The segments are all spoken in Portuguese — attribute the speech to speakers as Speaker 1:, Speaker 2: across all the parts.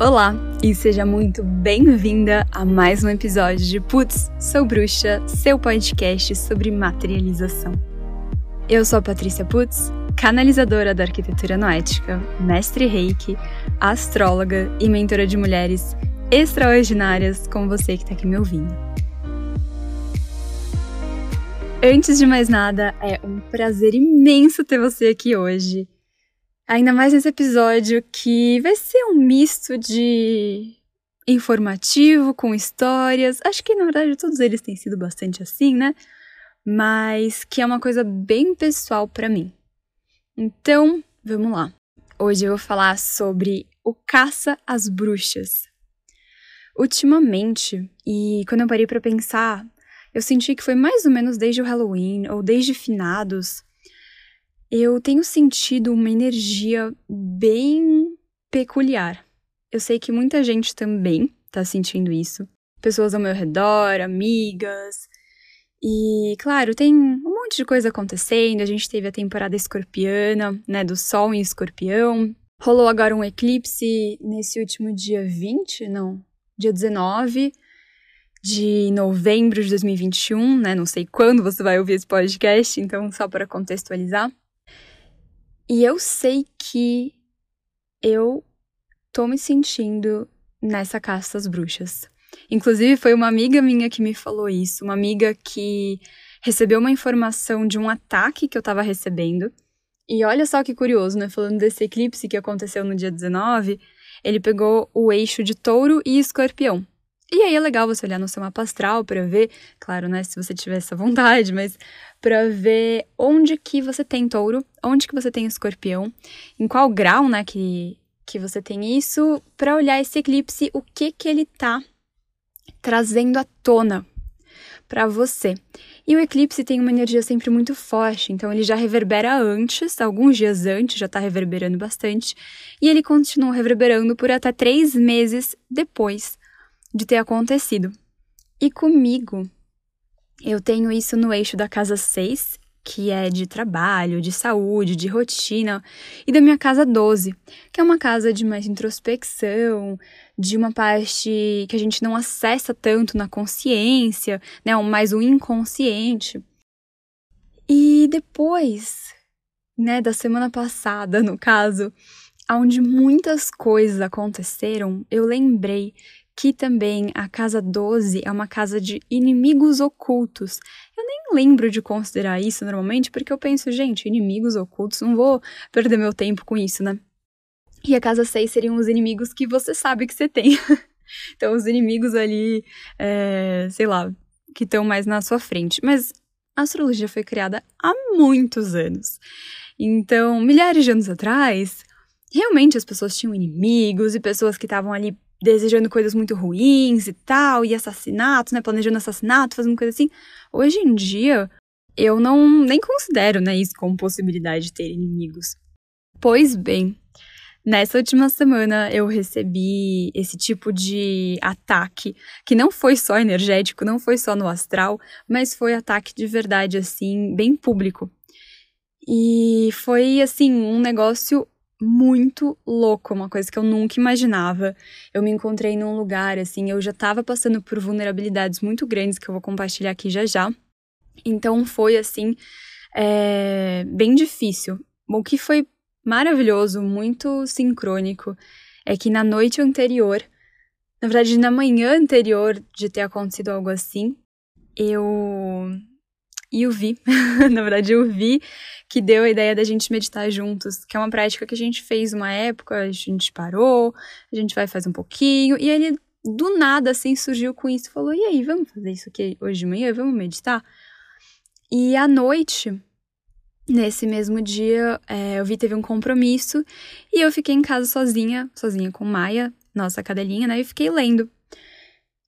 Speaker 1: Olá e seja muito bem-vinda a mais um episódio de Putz, Sou Bruxa, seu podcast sobre materialização. Eu sou a Patrícia Putz, canalizadora da arquitetura noética, mestre reiki, astróloga e mentora de mulheres extraordinárias como você que está aqui me ouvindo. Antes de mais nada, é um prazer imenso ter você aqui hoje. Ainda mais nesse episódio que vai ser um misto de informativo com histórias. Acho que na verdade todos eles têm sido bastante assim, né? Mas que é uma coisa bem pessoal para mim. Então, vamos lá. Hoje eu vou falar sobre o caça às bruxas. Ultimamente, e quando eu parei para pensar, eu senti que foi mais ou menos desde o Halloween ou desde finados eu tenho sentido uma energia bem peculiar. Eu sei que muita gente também tá sentindo isso. Pessoas ao meu redor, amigas. E, claro, tem um monte de coisa acontecendo. A gente teve a temporada escorpiana, né, do Sol em escorpião. Rolou agora um eclipse nesse último dia 20, não, dia 19 de novembro de 2021, né? Não sei quando você vai ouvir esse podcast, então só para contextualizar. E eu sei que eu tô me sentindo nessa caça às bruxas. Inclusive, foi uma amiga minha que me falou isso, uma amiga que recebeu uma informação de um ataque que eu tava recebendo. E olha só que curioso, né? Falando desse eclipse que aconteceu no dia 19, ele pegou o eixo de touro e escorpião. E aí é legal você olhar no seu mapa astral para ver, claro, né, se você tiver essa vontade, mas para ver onde que você tem touro, onde que você tem escorpião, em qual grau, né, que, que você tem isso, para olhar esse eclipse, o que que ele tá trazendo à tona para você. E o eclipse tem uma energia sempre muito forte, então ele já reverbera antes, alguns dias antes, já tá reverberando bastante, e ele continua reverberando por até três meses depois de ter acontecido. E comigo, eu tenho isso no eixo da casa 6, que é de trabalho, de saúde, de rotina, e da minha casa 12, que é uma casa de mais introspecção, de uma parte que a gente não acessa tanto na consciência, né, mais o inconsciente. E depois, né, da semana passada, no caso, onde muitas coisas aconteceram, eu lembrei que também a casa 12 é uma casa de inimigos ocultos. Eu nem lembro de considerar isso normalmente, porque eu penso, gente, inimigos ocultos, não vou perder meu tempo com isso, né? E a casa 6 seriam os inimigos que você sabe que você tem. então, os inimigos ali, é, sei lá, que estão mais na sua frente. Mas a astrologia foi criada há muitos anos. Então, milhares de anos atrás, realmente as pessoas tinham inimigos e pessoas que estavam ali desejando coisas muito ruins e tal, e assassinatos, né? Planejando assassinato, fazendo coisa assim. Hoje em dia, eu não nem considero né, isso como possibilidade de ter inimigos. Pois bem, nessa última semana eu recebi esse tipo de ataque, que não foi só energético, não foi só no astral, mas foi ataque de verdade, assim, bem público. E foi, assim, um negócio muito louco, uma coisa que eu nunca imaginava. Eu me encontrei num lugar, assim, eu já estava passando por vulnerabilidades muito grandes que eu vou compartilhar aqui já já. Então foi, assim, é, bem difícil. O que foi maravilhoso, muito sincrônico, é que na noite anterior, na verdade, na manhã anterior de ter acontecido algo assim, eu e eu vi, na verdade eu vi que deu a ideia da gente meditar juntos, que é uma prática que a gente fez uma época, a gente parou, a gente vai fazer um pouquinho, e ele do nada assim surgiu com isso, falou: "E aí, vamos fazer isso aqui hoje de manhã, vamos meditar?" E à noite, nesse mesmo dia, é, eu vi teve um compromisso e eu fiquei em casa sozinha, sozinha com Maia, nossa cadelinha, né? E fiquei lendo.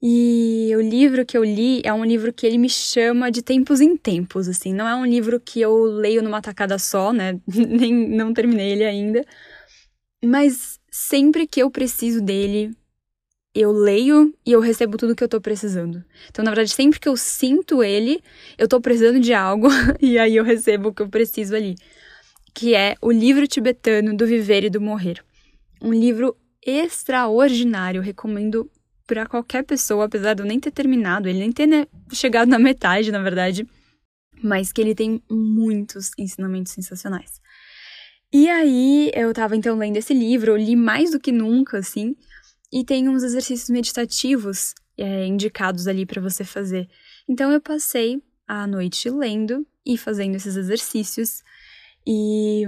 Speaker 1: E o livro que eu li é um livro que ele me chama de tempos em tempos, assim. Não é um livro que eu leio numa tacada só, né? Nem não terminei ele ainda. Mas sempre que eu preciso dele, eu leio e eu recebo tudo que eu tô precisando. Então, na verdade, sempre que eu sinto ele, eu tô precisando de algo e aí eu recebo o que eu preciso ali. Que é o livro tibetano do viver e do morrer. Um livro extraordinário. Recomendo para qualquer pessoa, apesar de eu nem ter terminado, ele nem ter né, chegado na metade, na verdade, mas que ele tem muitos ensinamentos sensacionais. E aí, eu tava então lendo esse livro, eu li mais do que nunca, assim, e tem uns exercícios meditativos é, indicados ali para você fazer. Então, eu passei a noite lendo e fazendo esses exercícios e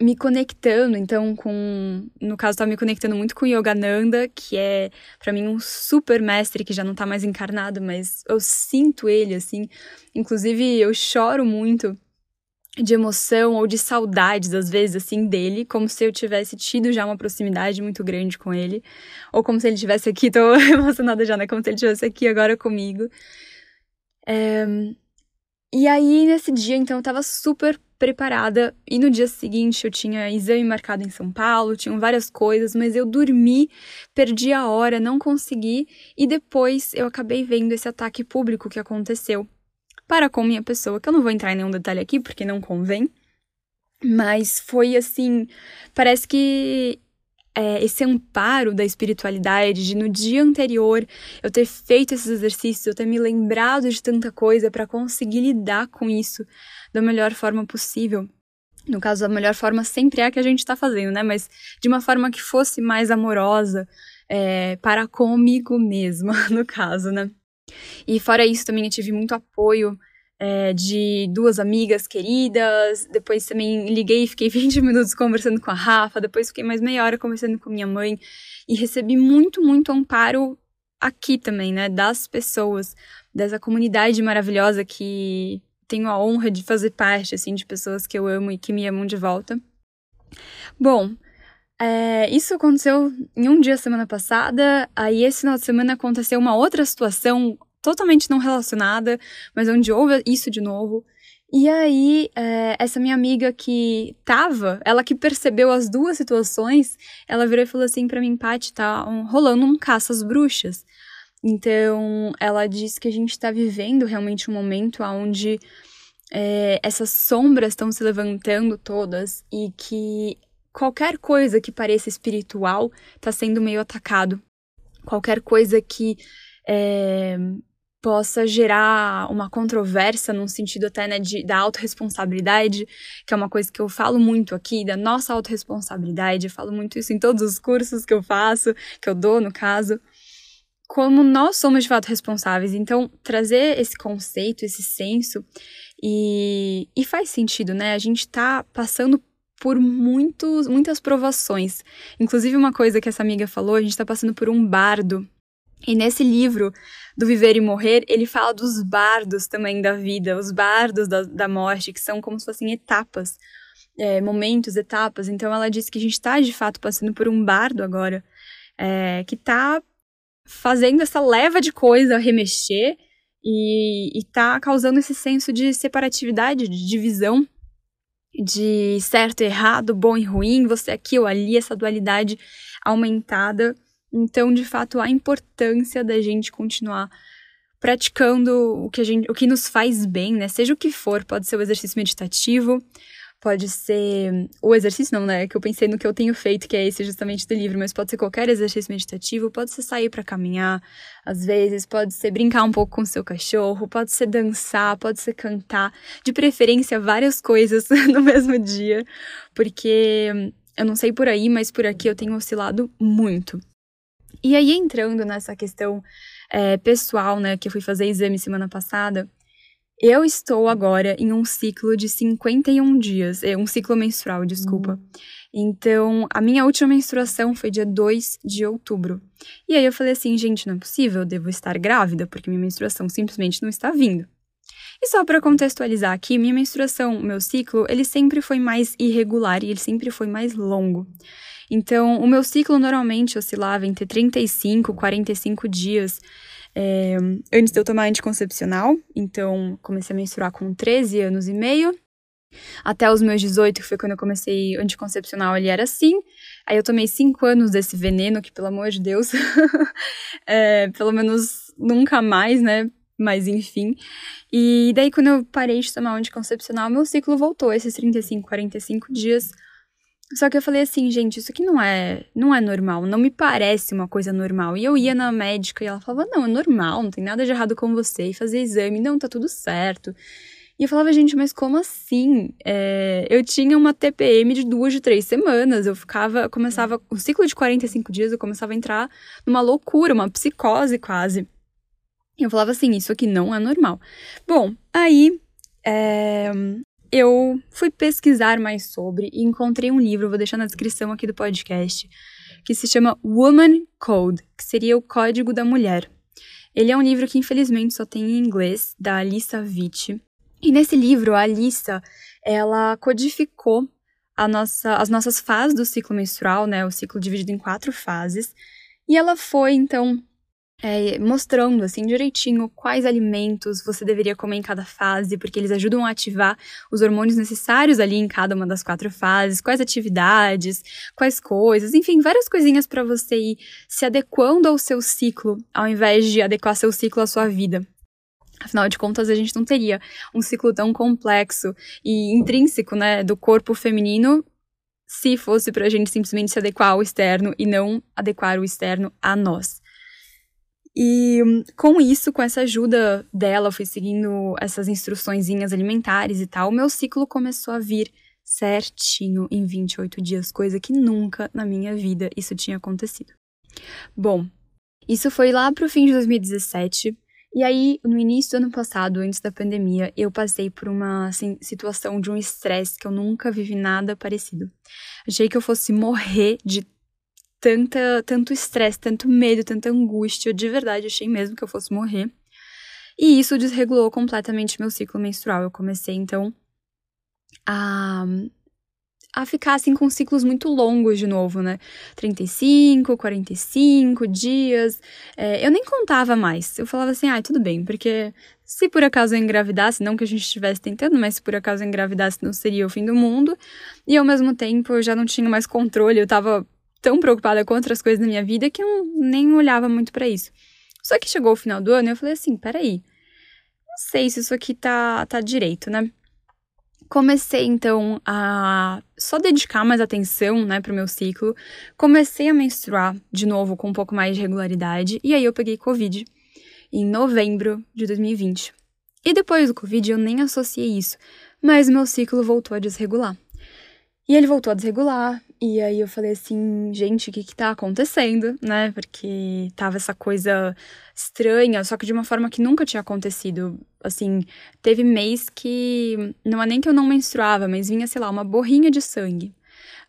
Speaker 1: me conectando, então, com. No caso, estava me conectando muito com Yogananda, que é, para mim, um super mestre que já não tá mais encarnado, mas eu sinto ele, assim. Inclusive, eu choro muito de emoção ou de saudades, às vezes, assim, dele, como se eu tivesse tido já uma proximidade muito grande com ele, ou como se ele estivesse aqui, tô emocionada já, né? Como se ele estivesse aqui agora comigo. É... E aí, nesse dia, então, eu tava super preparada, e no dia seguinte eu tinha exame marcado em São Paulo, tinham várias coisas, mas eu dormi, perdi a hora, não consegui, e depois eu acabei vendo esse ataque público que aconteceu para com minha pessoa, que eu não vou entrar em nenhum detalhe aqui porque não convém. Mas foi assim, parece que é, esse amparo da espiritualidade, de no dia anterior eu ter feito esses exercícios, eu ter me lembrado de tanta coisa para conseguir lidar com isso da melhor forma possível. No caso, a melhor forma sempre é a que a gente está fazendo, né? Mas de uma forma que fosse mais amorosa é, para comigo mesma, no caso, né? E fora isso, também eu tive muito apoio é, de duas amigas queridas. Depois também liguei e fiquei 20 minutos conversando com a Rafa. Depois fiquei mais meia hora conversando com minha mãe. E recebi muito, muito amparo aqui também, né? Das pessoas, dessa comunidade maravilhosa que tenho a honra de fazer parte, assim, de pessoas que eu amo e que me amam de volta. Bom, é, isso aconteceu em um dia semana passada, aí esse final de semana aconteceu uma outra situação totalmente não relacionada, mas onde houve isso de novo. E aí, é, essa minha amiga que tava, ela que percebeu as duas situações, ela virou e falou assim pra mim, Paty, tá um, rolando um caça às bruxas. Então, ela disse que a gente tá vivendo realmente um momento onde é, essas sombras estão se levantando todas e que qualquer coisa que pareça espiritual está sendo meio atacado. Qualquer coisa que é, possa gerar uma controvérsia num sentido até né, de, da autorresponsabilidade, que é uma coisa que eu falo muito aqui, da nossa autorresponsabilidade, eu falo muito isso em todos os cursos que eu faço, que eu dou no caso, como nós somos de fato responsáveis. Então, trazer esse conceito, esse senso, e, e faz sentido, né? A gente tá passando por muitos, muitas provações. Inclusive, uma coisa que essa amiga falou, a gente está passando por um bardo. E nesse livro, do Viver e Morrer, ele fala dos bardos também da vida, os bardos da, da morte, que são como se fossem etapas, é, momentos, etapas. Então, ela disse que a gente está, de fato, passando por um bardo agora, é, que está fazendo essa leva de coisa remexer e, está causando esse senso de separatividade, de divisão de certo e errado, bom e ruim, você aqui ou ali, essa dualidade aumentada. Então, de fato, a importância da gente continuar praticando o que a gente, o que nos faz bem, né? Seja o que for, pode ser o exercício meditativo, pode ser o exercício não, né? Que eu pensei no que eu tenho feito, que é esse justamente do livro, mas pode ser qualquer exercício meditativo, pode ser sair para caminhar, às vezes, pode ser brincar um pouco com seu cachorro, pode ser dançar, pode ser cantar, de preferência várias coisas no mesmo dia, porque eu não sei por aí, mas por aqui eu tenho oscilado muito. E aí entrando nessa questão é, pessoal, né, que eu fui fazer exame semana passada, eu estou agora em um ciclo de 51 dias, é um ciclo menstrual, desculpa. Uhum. Então, a minha última menstruação foi dia 2 de outubro. E aí eu falei assim, gente, não é possível, eu devo estar grávida, porque minha menstruação simplesmente não está vindo. E só para contextualizar aqui, minha menstruação, meu ciclo, ele sempre foi mais irregular e ele sempre foi mais longo. Então, o meu ciclo normalmente oscilava entre 35 e 45 dias é, antes de eu tomar anticoncepcional, então comecei a menstruar com 13 anos e meio. Até os meus 18, que foi quando eu comecei anticoncepcional, ele era assim. Aí eu tomei 5 anos desse veneno, que pelo amor de Deus, é, pelo menos nunca mais, né? Mas enfim. E daí, quando eu parei de tomar anticoncepcional, meu ciclo voltou, esses 35, 45 dias. Só que eu falei assim, gente, isso aqui não é, não é normal, não me parece uma coisa normal. E eu ia na médica e ela falava: "Não, é normal, não tem nada de errado com você". E fazia exame, não, tá tudo certo. E eu falava, gente, mas como assim? É, eu tinha uma TPM de duas, de três semanas. Eu ficava, começava, o ciclo de 45 dias, eu começava a entrar numa loucura, uma psicose quase. E eu falava assim, isso aqui não é normal. Bom, aí é, eu fui pesquisar mais sobre e encontrei um livro, vou deixar na descrição aqui do podcast, que se chama Woman Code, que seria o Código da Mulher. Ele é um livro que infelizmente só tem em inglês, da Alissa Witt. E nesse livro, a Alissa, ela codificou nossa, as nossas fases do ciclo menstrual, né? O ciclo dividido em quatro fases. E ela foi, então, é, mostrando assim direitinho quais alimentos você deveria comer em cada fase, porque eles ajudam a ativar os hormônios necessários ali em cada uma das quatro fases, quais atividades, quais coisas, enfim, várias coisinhas para você ir se adequando ao seu ciclo, ao invés de adequar seu ciclo à sua vida. Afinal de contas, a gente não teria um ciclo tão complexo e intrínseco, né, do corpo feminino se fosse para a gente simplesmente se adequar ao externo e não adequar o externo a nós. E com isso, com essa ajuda dela, fui seguindo essas instruçõezinhas alimentares e tal, o meu ciclo começou a vir certinho em 28 dias, coisa que nunca na minha vida isso tinha acontecido. Bom, isso foi lá pro fim de 2017. E aí, no início do ano passado, antes da pandemia, eu passei por uma assim, situação de um estresse que eu nunca vivi nada parecido. Achei que eu fosse morrer de tanta, tanto estresse, tanto medo, tanta angústia. De verdade, achei mesmo que eu fosse morrer. E isso desregulou completamente meu ciclo menstrual. Eu comecei, então, a, a ficar, assim, com ciclos muito longos de novo, né? 35, 45 dias. É, eu nem contava mais. Eu falava assim, ah, tudo bem, porque se por acaso eu engravidasse, não que a gente estivesse tentando, mas se por acaso eu engravidasse, não seria o fim do mundo. E ao mesmo tempo, eu já não tinha mais controle, eu tava tão preocupada com outras coisas na minha vida que eu nem olhava muito para isso. Só que chegou o final do ano e eu falei assim, peraí, não sei se isso aqui tá, tá direito, né? Comecei então a só dedicar mais atenção, né, pro meu ciclo. Comecei a menstruar de novo com um pouco mais de regularidade e aí eu peguei Covid em novembro de 2020. E depois do Covid eu nem associei isso, mas meu ciclo voltou a desregular. E ele voltou a desregular, e aí eu falei assim, gente, o que que tá acontecendo, né? Porque tava essa coisa estranha, só que de uma forma que nunca tinha acontecido. Assim, teve mês que não é nem que eu não menstruava, mas vinha, sei lá, uma borrinha de sangue.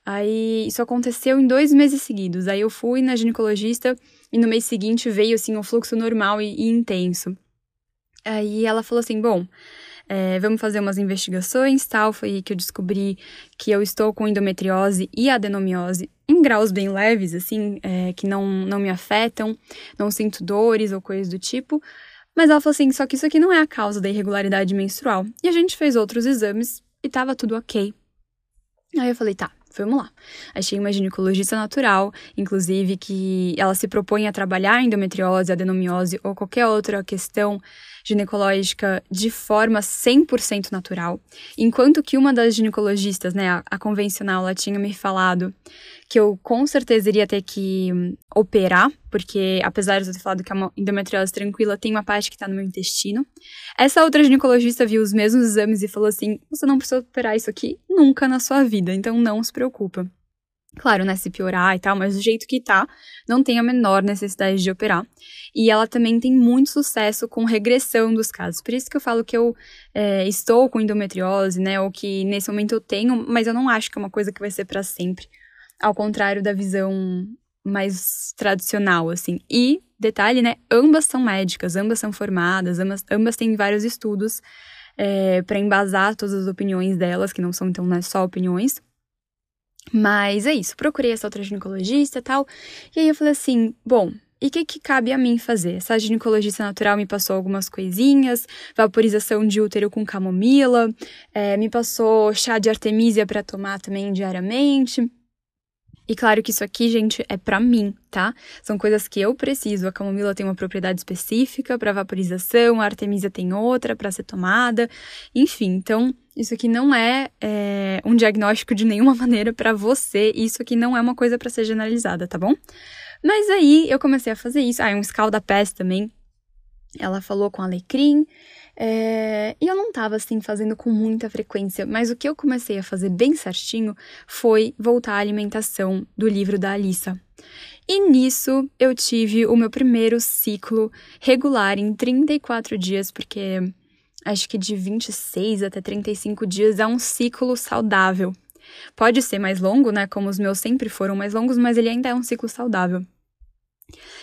Speaker 1: Aí isso aconteceu em dois meses seguidos. Aí eu fui na ginecologista e no mês seguinte veio assim um fluxo normal e, e intenso. Aí ela falou assim: bom, é, vamos fazer umas investigações, tal. Foi aí que eu descobri que eu estou com endometriose e adenomiose em graus bem leves, assim, é, que não, não me afetam, não sinto dores ou coisas do tipo. Mas ela falou assim: só que isso aqui não é a causa da irregularidade menstrual. E a gente fez outros exames e tava tudo ok. Aí eu falei: tá, vamos lá. Achei uma ginecologista natural, inclusive, que ela se propõe a trabalhar endometriose, adenomiose ou qualquer outra questão ginecológica de forma 100% natural. Enquanto que uma das ginecologistas, né, a, a, convencional, ela tinha me falado que eu com certeza iria ter que hum, operar, porque apesar de eu ter falado que é uma endometriose tranquila, tem uma parte que tá no meu intestino. Essa outra ginecologista viu os mesmos exames e falou assim: você não precisa operar isso aqui nunca na sua vida, então não se preocupa. Claro, né, se piorar e tal, mas do jeito que tá, não tem a menor necessidade de operar. E ela também tem muito sucesso com regressão dos casos. Por isso que eu falo que eu é, estou com endometriose, né, ou que nesse momento eu tenho, mas eu não acho que é uma coisa que vai ser para sempre. Ao contrário da visão mais tradicional, assim. E, detalhe, né, ambas são médicas, ambas são formadas, ambas, ambas têm vários estudos é, para embasar todas as opiniões delas, que não são, então, né, só opiniões. Mas é isso, procurei essa outra ginecologista e tal. E aí eu falei assim: bom, e o que, que cabe a mim fazer? Essa ginecologista natural me passou algumas coisinhas, vaporização de útero com camomila, é, me passou chá de artemisia para tomar também diariamente. E claro que isso aqui, gente, é para mim, tá? São coisas que eu preciso. A camomila tem uma propriedade específica para vaporização, a artemisia tem outra para ser tomada, enfim. Então, isso aqui não é, é um diagnóstico de nenhuma maneira para você. Isso aqui não é uma coisa para ser generalizada, tá bom? Mas aí eu comecei a fazer isso. Ah, um escalda-pés também. Ela falou com alecrim. É, e eu não estava assim fazendo com muita frequência, mas o que eu comecei a fazer bem certinho foi voltar à alimentação do livro da Alissa. E nisso eu tive o meu primeiro ciclo regular em 34 dias, porque acho que de 26 até 35 dias é um ciclo saudável. Pode ser mais longo, né? Como os meus sempre foram mais longos, mas ele ainda é um ciclo saudável.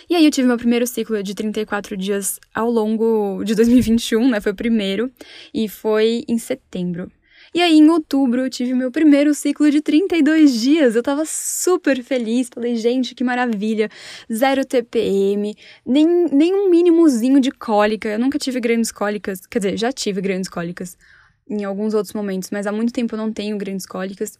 Speaker 1: E aí eu tive meu primeiro ciclo de 34 dias ao longo de 2021, né? Foi o primeiro, e foi em setembro. E aí, em outubro, eu tive meu primeiro ciclo de 32 dias. Eu tava super feliz. Falei, gente, que maravilha. Zero TPM, nem, nem um mínimozinho de cólica. Eu nunca tive grandes cólicas. Quer dizer, já tive grandes cólicas em alguns outros momentos, mas há muito tempo eu não tenho grandes cólicas.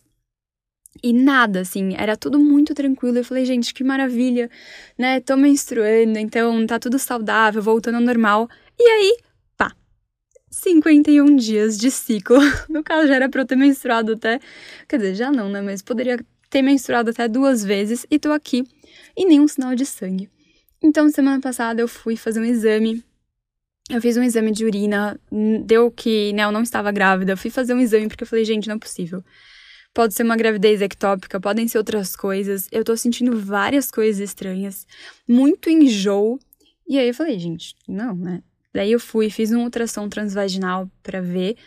Speaker 1: E nada, assim, era tudo muito tranquilo. Eu falei, gente, que maravilha, né? Tô menstruando, então tá tudo saudável, voltando ao normal. E aí, 51 dias de ciclo. No caso, já era pra eu ter menstruado até. Quer dizer, já não, né? Mas poderia ter menstruado até duas vezes e tô aqui e nenhum sinal de sangue. Então, semana passada eu fui fazer um exame. Eu fiz um exame de urina, deu que né, eu não estava grávida. Eu fui fazer um exame porque eu falei, gente, não é possível. Pode ser uma gravidez ectópica, podem ser outras coisas. Eu tô sentindo várias coisas estranhas, muito enjoo. E aí eu falei, gente, não, né? Daí eu fui, fiz um ultrassom transvaginal para ver.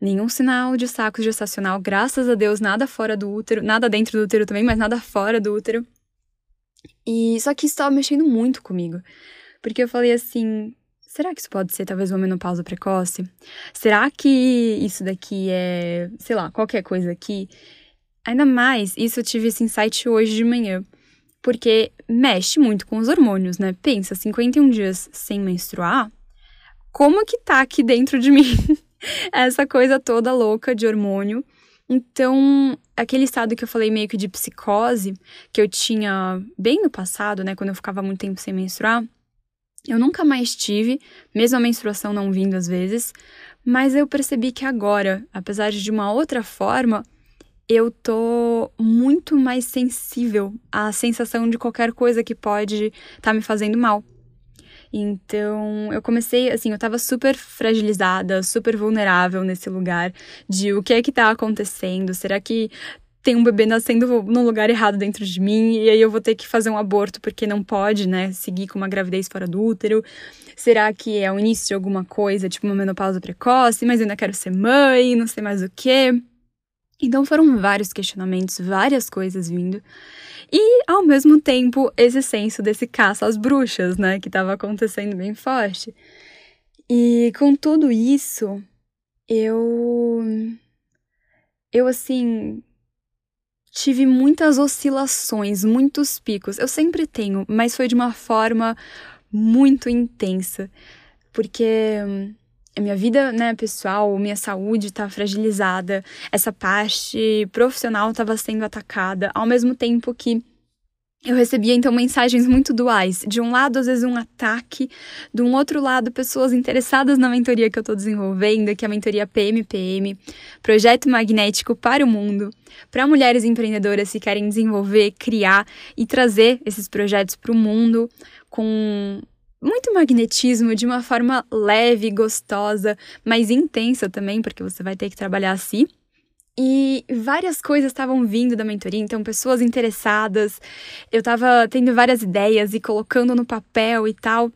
Speaker 1: Nenhum sinal de saco gestacional, graças a Deus, nada fora do útero, nada dentro do útero também, mas nada fora do útero. E só que isso tava mexendo muito comigo. Porque eu falei assim, Será que isso pode ser talvez uma menopausa precoce? Será que isso daqui é, sei lá, qualquer coisa aqui? Ainda mais, isso eu tive esse insight hoje de manhã, porque mexe muito com os hormônios, né? Pensa, 51 dias sem menstruar, como que tá aqui dentro de mim essa coisa toda louca de hormônio? Então, aquele estado que eu falei meio que de psicose, que eu tinha bem no passado, né, quando eu ficava muito tempo sem menstruar, eu nunca mais tive, mesmo a menstruação não vindo às vezes, mas eu percebi que agora, apesar de uma outra forma, eu tô muito mais sensível à sensação de qualquer coisa que pode estar tá me fazendo mal. Então, eu comecei, assim, eu tava super fragilizada, super vulnerável nesse lugar de o que é que tá acontecendo? Será que tem um bebê nascendo no lugar errado dentro de mim e aí eu vou ter que fazer um aborto porque não pode, né, seguir com uma gravidez fora do útero? Será que é o início de alguma coisa, tipo uma menopausa precoce, mas eu ainda quero ser mãe, não sei mais o quê? Então foram vários questionamentos, várias coisas vindo. E ao mesmo tempo esse senso desse caça às bruxas, né, que estava acontecendo bem forte. E com tudo isso, eu eu assim tive muitas oscilações, muitos picos. Eu sempre tenho, mas foi de uma forma muito intensa, porque a minha vida, né, pessoal, minha saúde está fragilizada, essa parte profissional estava sendo atacada, ao mesmo tempo que eu recebia então mensagens muito duais. De um lado, às vezes, um ataque, de um outro lado, pessoas interessadas na mentoria que eu estou desenvolvendo, que é a mentoria PMPM, Projeto Magnético para o Mundo, para mulheres empreendedoras que querem desenvolver, criar e trazer esses projetos para o mundo com muito magnetismo de uma forma leve, gostosa, mas intensa também, porque você vai ter que trabalhar assim. E várias coisas estavam vindo da mentoria, então pessoas interessadas, eu estava tendo várias ideias e colocando no papel e tal.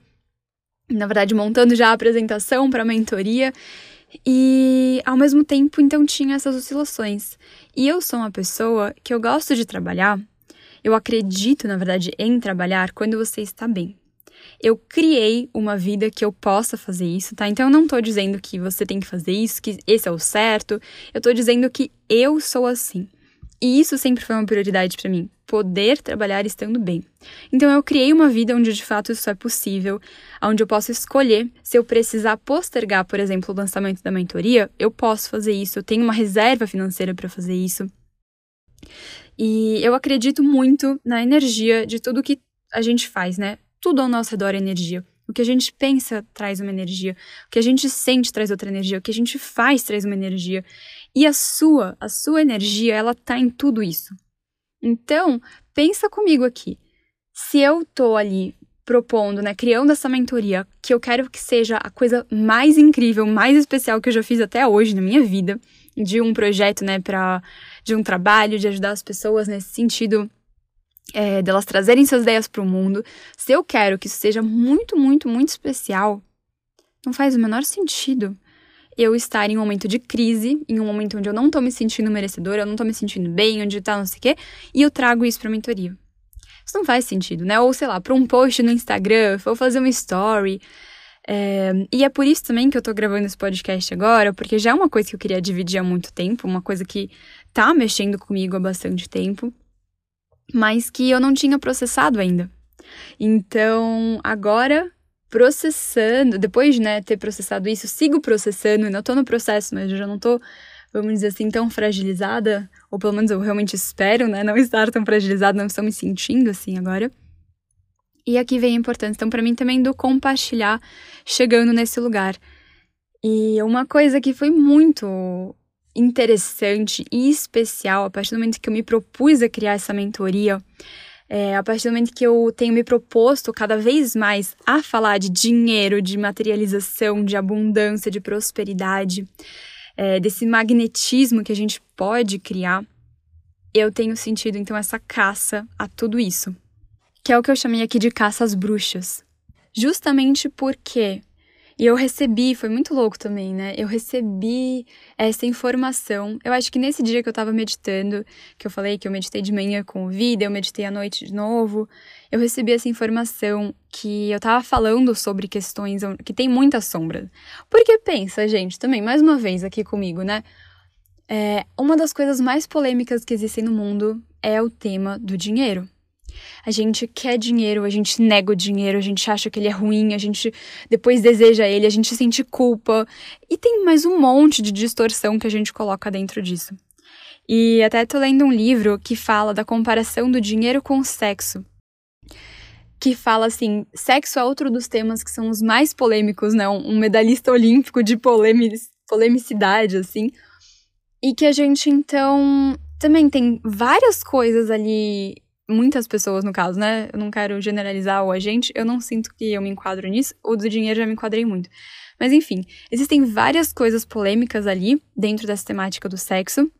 Speaker 1: Na verdade, montando já a apresentação para a mentoria. E ao mesmo tempo, então tinha essas oscilações. E eu sou uma pessoa que eu gosto de trabalhar, eu acredito, na verdade, em trabalhar quando você está bem eu criei uma vida que eu possa fazer isso, tá? Então eu não tô dizendo que você tem que fazer isso, que esse é o certo. Eu tô dizendo que eu sou assim. E isso sempre foi uma prioridade para mim, poder trabalhar estando bem. Então eu criei uma vida onde de fato isso é possível, onde eu posso escolher se eu precisar postergar, por exemplo, o lançamento da mentoria, eu posso fazer isso, eu tenho uma reserva financeira para fazer isso. E eu acredito muito na energia de tudo que a gente faz, né? Tudo ao nosso redor é energia. O que a gente pensa traz uma energia, o que a gente sente traz outra energia, o que a gente faz traz uma energia. E a sua, a sua energia, ela tá em tudo isso. Então, pensa comigo aqui. Se eu tô ali propondo, né, criando essa mentoria, que eu quero que seja a coisa mais incrível, mais especial que eu já fiz até hoje na minha vida, de um projeto, né, para de um trabalho, de ajudar as pessoas nesse sentido é, delas trazerem suas ideias para o mundo, se eu quero que isso seja muito, muito, muito especial, não faz o menor sentido eu estar em um momento de crise, em um momento onde eu não tô me sentindo merecedora, eu não tô me sentindo bem, onde tá não sei o quê, e eu trago isso pra mentoria. Isso não faz sentido, né? Ou sei lá, pra um post no Instagram, ou fazer uma story. É, e é por isso também que eu tô gravando esse podcast agora, porque já é uma coisa que eu queria dividir há muito tempo, uma coisa que tá mexendo comigo há bastante tempo mas que eu não tinha processado ainda. Então, agora processando, depois de né, ter processado isso, sigo processando, ainda tô no processo, mas eu já não tô, vamos dizer assim, tão fragilizada, ou pelo menos eu realmente espero, né, não estar tão fragilizada, não estou me sentindo assim agora. E aqui vem a importância, então, para mim também do compartilhar chegando nesse lugar. E uma coisa que foi muito interessante e especial a partir do momento que eu me propus a criar essa mentoria. É, a partir do momento que eu tenho me proposto cada vez mais a falar de dinheiro, de materialização, de abundância, de prosperidade, é, desse magnetismo que a gente pode criar, eu tenho sentido então essa caça a tudo isso, que é o que eu chamei aqui de caça às bruxas. Justamente porque e eu recebi, foi muito louco também, né? Eu recebi essa informação. Eu acho que nesse dia que eu tava meditando, que eu falei que eu meditei de manhã com o vida, eu meditei à noite de novo, eu recebi essa informação que eu tava falando sobre questões que tem muita sombra. Porque pensa, gente, também, mais uma vez aqui comigo, né? É, uma das coisas mais polêmicas que existem no mundo é o tema do dinheiro. A gente quer dinheiro, a gente nega o dinheiro, a gente acha que ele é ruim, a gente depois deseja ele, a gente sente culpa. E tem mais um monte de distorção que a gente coloca dentro disso. E até tô lendo um livro que fala da comparação do dinheiro com o sexo. Que fala assim: sexo é outro dos temas que são os mais polêmicos, né? Um medalhista olímpico de polemicidade, assim. E que a gente, então, também tem várias coisas ali muitas pessoas, no caso, né? Eu não quero generalizar o agente, eu não sinto que eu me enquadro nisso. O do dinheiro já me enquadrei muito. Mas enfim, existem várias coisas polêmicas ali dentro dessa temática do sexo.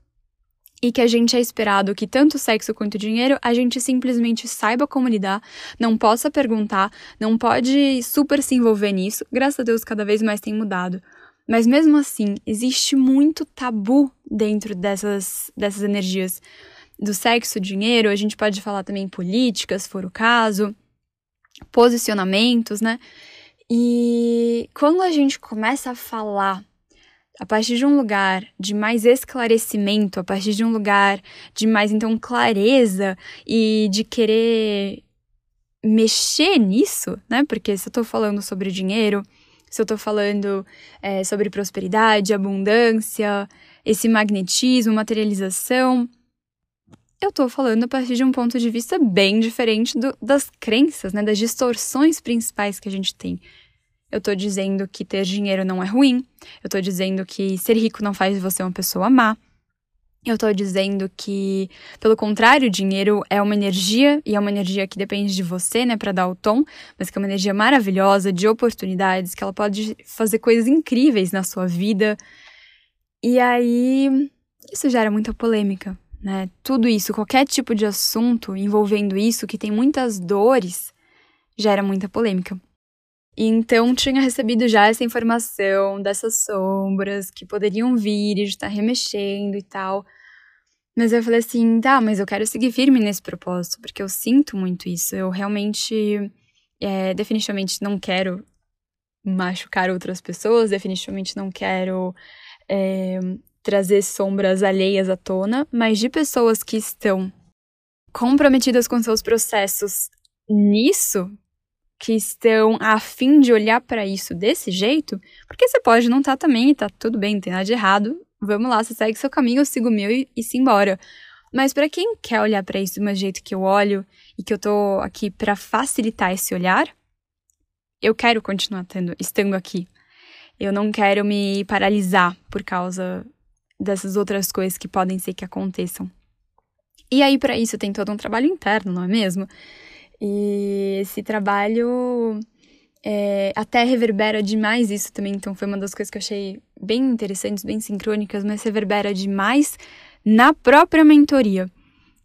Speaker 1: E que a gente é esperado que tanto sexo quanto dinheiro a gente simplesmente saiba como lidar, não possa perguntar, não pode super se envolver nisso. Graças a Deus, cada vez mais tem mudado. Mas mesmo assim, existe muito tabu dentro dessas, dessas energias do sexo, dinheiro, a gente pode falar também política, se for o caso, posicionamentos, né? E quando a gente começa a falar a partir de um lugar de mais esclarecimento, a partir de um lugar de mais então clareza e de querer mexer nisso, né? Porque se eu tô falando sobre dinheiro, se eu tô falando é, sobre prosperidade, abundância, esse magnetismo, materialização, eu estou falando a partir de um ponto de vista bem diferente do, das crenças, né, das distorções principais que a gente tem. Eu estou dizendo que ter dinheiro não é ruim. Eu estou dizendo que ser rico não faz você uma pessoa má. Eu estou dizendo que, pelo contrário, o dinheiro é uma energia e é uma energia que depende de você, né, para dar o tom, mas que é uma energia maravilhosa, de oportunidades, que ela pode fazer coisas incríveis na sua vida. E aí, isso gera muita polêmica, né? Tudo isso, qualquer tipo de assunto envolvendo isso, que tem muitas dores, gera muita polêmica. E então tinha recebido já essa informação dessas sombras que poderiam vir e estar remexendo e tal. Mas eu falei assim, tá, mas eu quero seguir firme nesse propósito, porque eu sinto muito isso. Eu realmente, é, definitivamente não quero machucar outras pessoas, definitivamente não quero é, trazer sombras alheias à tona, mas de pessoas que estão comprometidas com seus processos nisso, que estão a fim de olhar para isso desse jeito, porque você pode não estar tá também tá tudo bem, não tem nada de errado. Vamos lá, você segue seu caminho, eu sigo o meu e, e se embora. Mas para quem quer olhar para isso do mesmo jeito que eu olho e que eu tô aqui para facilitar esse olhar, eu quero continuar tendo, estando aqui. Eu não quero me paralisar por causa dessas outras coisas que podem ser que aconteçam. E aí, para isso, tem todo um trabalho interno, não é mesmo? E esse trabalho é, até reverbera demais isso também, então foi uma das coisas que eu achei bem interessantes, bem sincrônicas, mas reverbera demais na própria mentoria.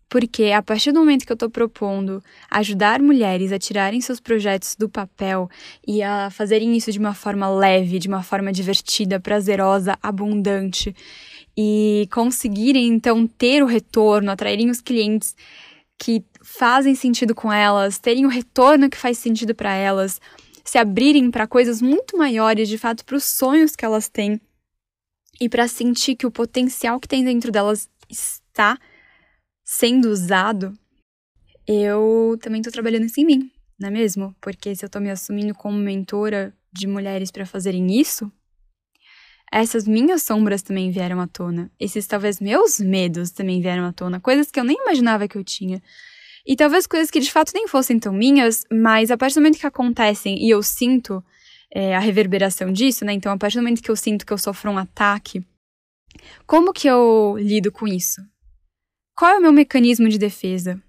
Speaker 1: Porque a partir do momento que eu estou propondo ajudar mulheres a tirarem seus projetos do papel e a fazerem isso de uma forma leve, de uma forma divertida, prazerosa, abundante, e conseguirem então ter o retorno, atraírem os clientes que fazem sentido com elas, terem o retorno que faz sentido para elas, se abrirem para coisas muito maiores, de fato, para os sonhos que elas têm e para sentir que o potencial que tem dentro delas está sendo usado, eu também estou trabalhando isso em mim, não é mesmo? Porque se eu estou me assumindo como mentora de mulheres para fazerem isso, essas minhas sombras também vieram à tona. Esses talvez meus medos também vieram à tona. Coisas que eu nem imaginava que eu tinha. E talvez coisas que de fato nem fossem tão minhas, mas a partir do momento que acontecem e eu sinto é, a reverberação disso, né? Então, a partir do momento que eu sinto que eu sofro um ataque, como que eu lido com isso? Qual é o meu mecanismo de defesa?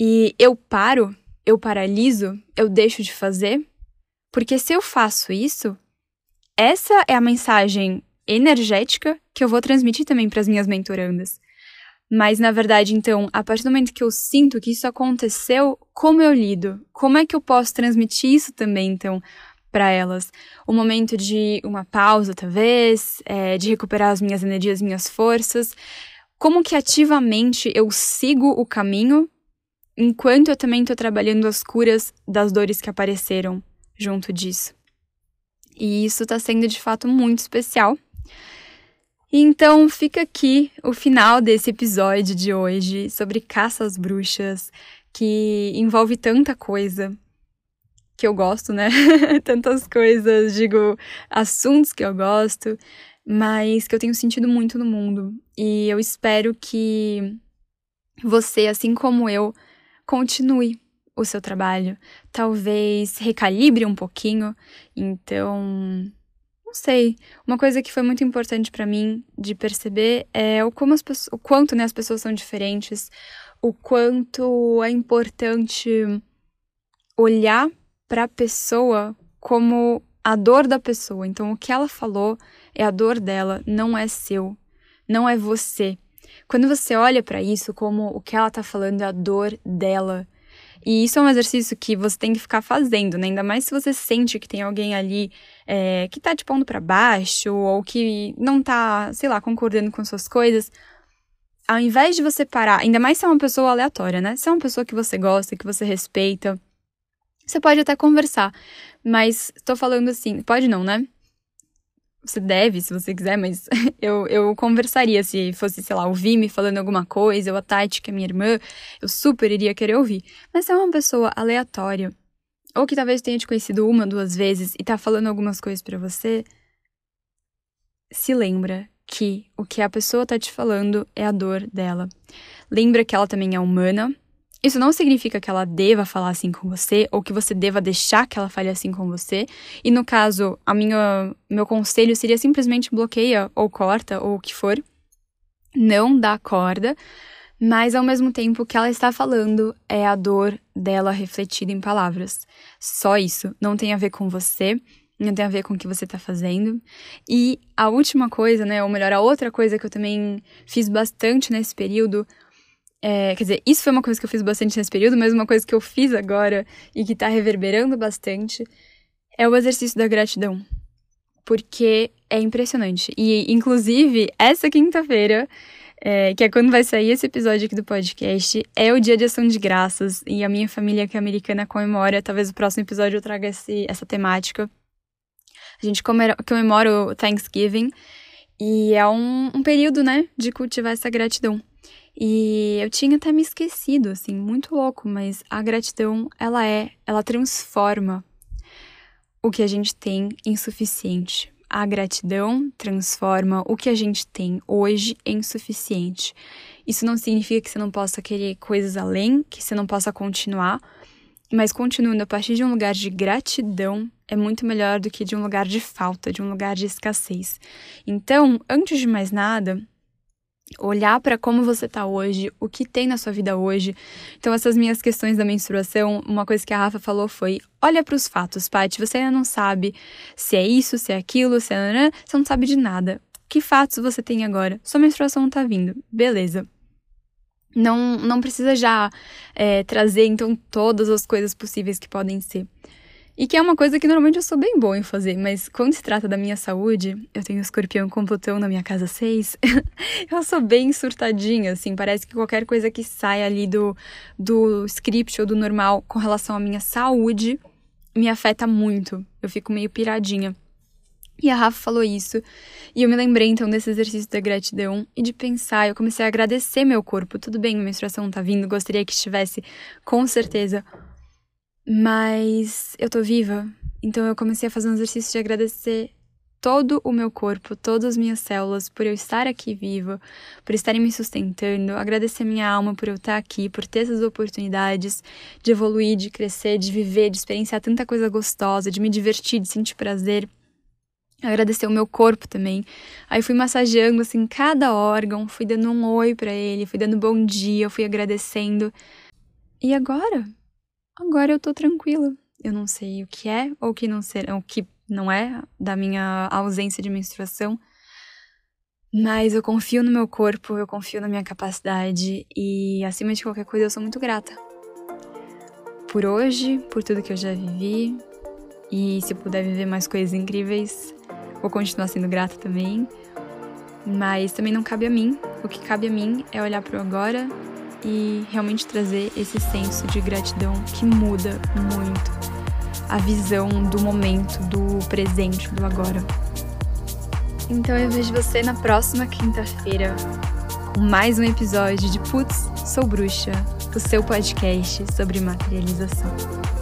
Speaker 1: E eu paro, eu paraliso, eu deixo de fazer? Porque se eu faço isso, essa é a mensagem energética que eu vou transmitir também para as minhas mentorandas. Mas, na verdade, então, a partir do momento que eu sinto que isso aconteceu, como eu lido? Como é que eu posso transmitir isso também, então, para elas? O momento de uma pausa, talvez, é, de recuperar as minhas energias, minhas forças. Como que ativamente eu sigo o caminho enquanto eu também estou trabalhando as curas das dores que apareceram junto disso. E isso está sendo de fato muito especial. Então fica aqui o final desse episódio de hoje sobre caça às bruxas, que envolve tanta coisa que eu gosto, né? Tantas coisas, digo, assuntos que eu gosto, mas que eu tenho sentido muito no mundo. E eu espero que você, assim como eu, continue o seu trabalho, talvez recalibre um pouquinho. Então, não sei. Uma coisa que foi muito importante para mim de perceber é o como as o quanto né, as pessoas são diferentes, o quanto é importante olhar para a pessoa como a dor da pessoa. Então, o que ela falou é a dor dela, não é seu, não é você. Quando você olha para isso como o que ela tá falando é a dor dela, e isso é um exercício que você tem que ficar fazendo, né? Ainda mais se você sente que tem alguém ali é, que tá te pondo para baixo ou que não tá, sei lá, concordando com suas coisas. Ao invés de você parar, ainda mais se é uma pessoa aleatória, né? Se é uma pessoa que você gosta, que você respeita, você pode até conversar. Mas tô falando assim, pode não, né? Você deve, se você quiser, mas eu, eu conversaria se fosse, sei lá, ouvir me falando alguma coisa, ou a Tati, que é minha irmã, eu super iria querer ouvir. Mas se é uma pessoa aleatória, ou que talvez tenha te conhecido uma, duas vezes e tá falando algumas coisas para você, se lembra que o que a pessoa tá te falando é a dor dela. Lembra que ela também é humana, isso não significa que ela deva falar assim com você ou que você deva deixar que ela fale assim com você. E no caso, a minha meu conselho seria simplesmente bloqueia ou corta ou o que for. Não dá corda, mas ao mesmo tempo que ela está falando é a dor dela refletida em palavras. Só isso, não tem a ver com você, não tem a ver com o que você está fazendo. E a última coisa, né, ou melhor, a outra coisa que eu também fiz bastante nesse período é, quer dizer, isso foi uma coisa que eu fiz bastante nesse período, mas uma coisa que eu fiz agora e que tá reverberando bastante é o exercício da gratidão. Porque é impressionante. E, inclusive, essa quinta-feira, é, que é quando vai sair esse episódio aqui do podcast, é o dia de ação de graças. E a minha família, que é americana, comemora. Talvez o próximo episódio eu traga esse, essa temática. A gente comemora o Thanksgiving. E é um, um período, né, de cultivar essa gratidão. E eu tinha até me esquecido, assim, muito louco, mas a gratidão, ela é, ela transforma o que a gente tem em suficiente. A gratidão transforma o que a gente tem hoje em suficiente. Isso não significa que você não possa querer coisas além, que você não possa continuar, mas continuando a partir de um lugar de gratidão é muito melhor do que de um lugar de falta, de um lugar de escassez. Então, antes de mais nada, olhar para como você está hoje, o que tem na sua vida hoje. Então, essas minhas questões da menstruação, uma coisa que a Rafa falou foi: olha para os fatos, Paty, você ainda não sabe se é isso, se é aquilo, se é. Você não sabe de nada. Que fatos você tem agora? Sua menstruação não tá vindo. Beleza. Não, não precisa já é, trazer, então, todas as coisas possíveis que podem ser. E que é uma coisa que normalmente eu sou bem boa em fazer, mas quando se trata da minha saúde, eu tenho escorpião com botão na minha casa 6, eu sou bem surtadinha, assim, parece que qualquer coisa que sai ali do, do script ou do normal com relação à minha saúde me afeta muito. Eu fico meio piradinha. E a Rafa falou isso, e eu me lembrei então desse exercício da gratidão e de pensar, eu comecei a agradecer meu corpo. Tudo bem, menstruação tá vindo, gostaria que estivesse, com certeza, mas eu tô viva, então eu comecei a fazer um exercício de agradecer todo o meu corpo, todas as minhas células por eu estar aqui viva, por estarem me sustentando, agradecer minha alma por eu estar aqui, por ter essas oportunidades de evoluir, de crescer, de viver, de experienciar tanta coisa gostosa, de me divertir, de sentir prazer. Agradecer o meu corpo também. Aí fui massageando assim cada órgão, fui dando um oi para ele, fui dando bom dia, fui agradecendo. E agora agora eu tô tranquila. Eu não sei o que é ou que não ser, o que não é da minha ausência de menstruação. Mas eu confio no meu corpo, eu confio na minha capacidade e acima de qualquer coisa eu sou muito grata. Por hoje, por tudo que eu já vivi e se puder viver mais coisas incríveis, vou continuar sendo grata também. Mas também não cabe a mim. O que cabe a mim é olhar para o agora e realmente trazer esse senso de gratidão que muda muito a visão do momento, do presente, do agora. Então eu vejo você na próxima quinta-feira com mais um episódio de Putz, Sou Bruxa, o seu podcast sobre materialização.